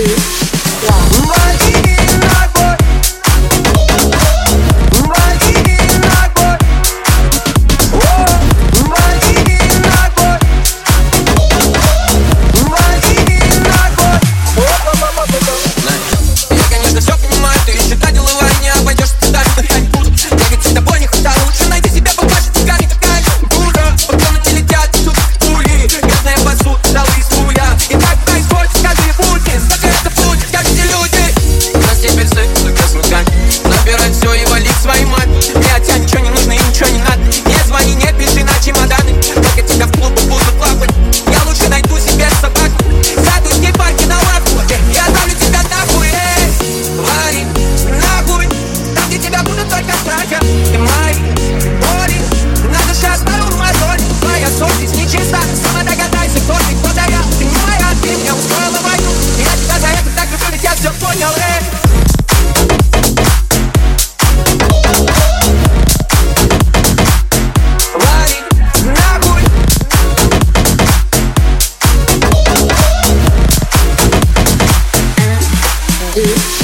it. Deep